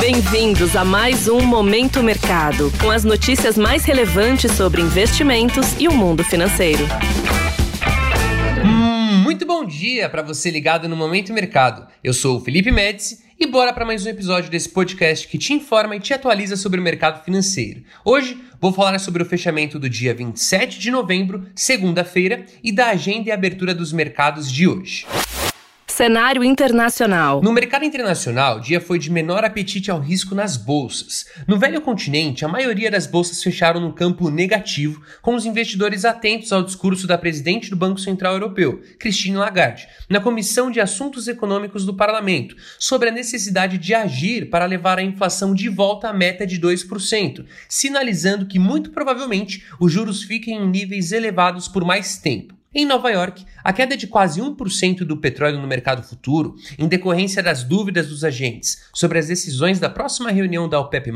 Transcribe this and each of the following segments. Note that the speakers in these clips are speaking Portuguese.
Bem-vindos a mais um Momento Mercado, com as notícias mais relevantes sobre investimentos e o mundo financeiro. Hum, muito bom dia para você ligado no Momento Mercado. Eu sou o Felipe Médici e bora para mais um episódio desse podcast que te informa e te atualiza sobre o mercado financeiro. Hoje vou falar sobre o fechamento do dia 27 de novembro, segunda-feira, e da agenda e abertura dos mercados de hoje. Cenário internacional. No mercado internacional, o dia foi de menor apetite ao risco nas bolsas. No velho continente, a maioria das bolsas fecharam no campo negativo, com os investidores atentos ao discurso da presidente do Banco Central Europeu, Christine Lagarde, na Comissão de Assuntos Econômicos do Parlamento, sobre a necessidade de agir para levar a inflação de volta à meta de 2%, sinalizando que muito provavelmente os juros fiquem em níveis elevados por mais tempo. Em Nova York, a queda de quase 1% do petróleo no mercado futuro, em decorrência das dúvidas dos agentes sobre as decisões da próxima reunião da OPEP,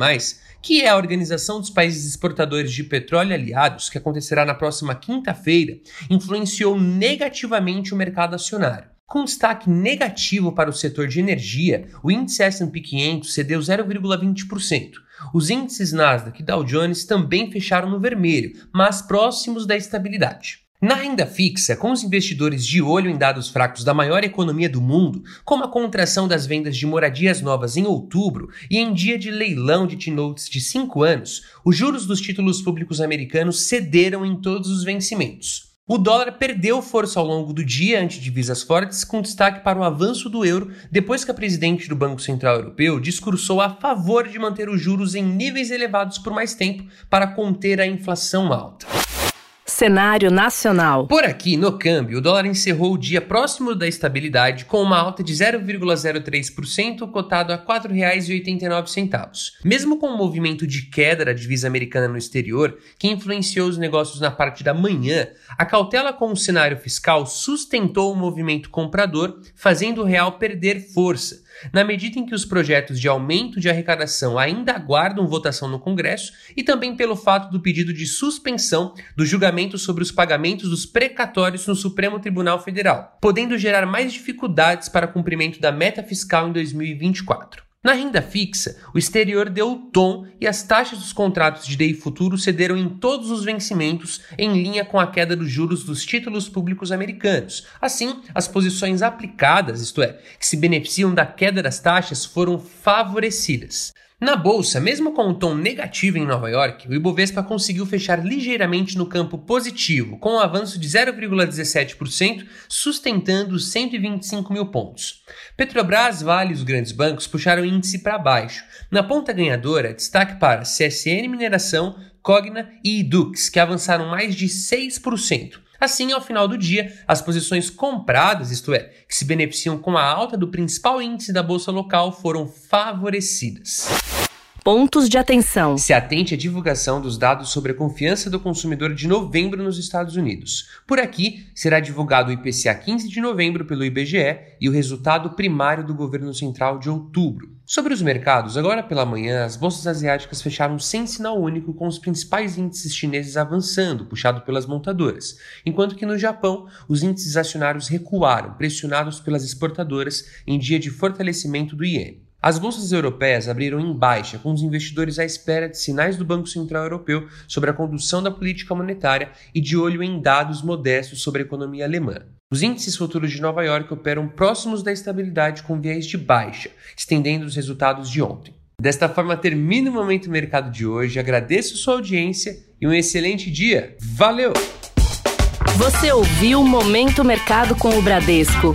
que é a Organização dos Países Exportadores de Petróleo Aliados, que acontecerá na próxima quinta-feira, influenciou negativamente o mercado acionário. Com destaque negativo para o setor de energia, o índice S&P 500 cedeu 0,20%. Os índices Nasdaq e Dow Jones também fecharam no vermelho, mas próximos da estabilidade. Na renda fixa, com os investidores de olho em dados fracos da maior economia do mundo, como a contração das vendas de moradias novas em outubro e em dia de leilão de T-Notes de 5 anos, os juros dos títulos públicos americanos cederam em todos os vencimentos. O dólar perdeu força ao longo do dia ante divisas fortes, com destaque para o avanço do euro depois que a presidente do Banco Central Europeu discursou a favor de manter os juros em níveis elevados por mais tempo para conter a inflação alta. Cenário nacional. Por aqui, no câmbio, o dólar encerrou o dia próximo da estabilidade com uma alta de 0,03%, cotado a R$ 4,89. Mesmo com o movimento de queda da divisa americana no exterior, que influenciou os negócios na parte da manhã, a cautela com o cenário fiscal sustentou o movimento comprador, fazendo o real perder força na medida em que os projetos de aumento de arrecadação ainda aguardam votação no Congresso e também pelo fato do pedido de suspensão do julgamento sobre os pagamentos dos precatórios no Supremo Tribunal Federal, podendo gerar mais dificuldades para cumprimento da meta fiscal em 2024. Na renda fixa, o exterior deu o tom e as taxas dos contratos de DI futuro cederam em todos os vencimentos, em linha com a queda dos juros dos títulos públicos americanos. Assim, as posições aplicadas, isto é, que se beneficiam da queda das taxas, foram favorecidas. Na bolsa, mesmo com um tom negativo em Nova York, o Ibovespa conseguiu fechar ligeiramente no campo positivo, com um avanço de 0,17%, sustentando os 125 mil pontos. Petrobras, Vale e os grandes bancos puxaram o índice para baixo. Na ponta ganhadora, destaque para CSN Mineração, Cogna e Idux, que avançaram mais de 6%. Assim, ao final do dia, as posições compradas, isto é, que se beneficiam com a alta do principal índice da bolsa local, foram favorecidas. Pontos de atenção. Se atente à divulgação dos dados sobre a confiança do consumidor de novembro nos Estados Unidos. Por aqui, será divulgado o IPCA 15 de novembro pelo IBGE e o resultado primário do governo central de outubro. Sobre os mercados, agora pela manhã, as bolsas asiáticas fecharam sem sinal único, com os principais índices chineses avançando, puxado pelas montadoras, enquanto que no Japão, os índices acionários recuaram, pressionados pelas exportadoras em dia de fortalecimento do iene. As bolsas europeias abriram em baixa, com os investidores à espera de sinais do Banco Central Europeu sobre a condução da política monetária e de olho em dados modestos sobre a economia alemã. Os índices futuros de Nova York operam próximos da estabilidade com viés de baixa, estendendo os resultados de ontem. Desta forma, termina o Momento Mercado de hoje. Agradeço sua audiência e um excelente dia. Valeu! Você ouviu Momento Mercado com o Bradesco.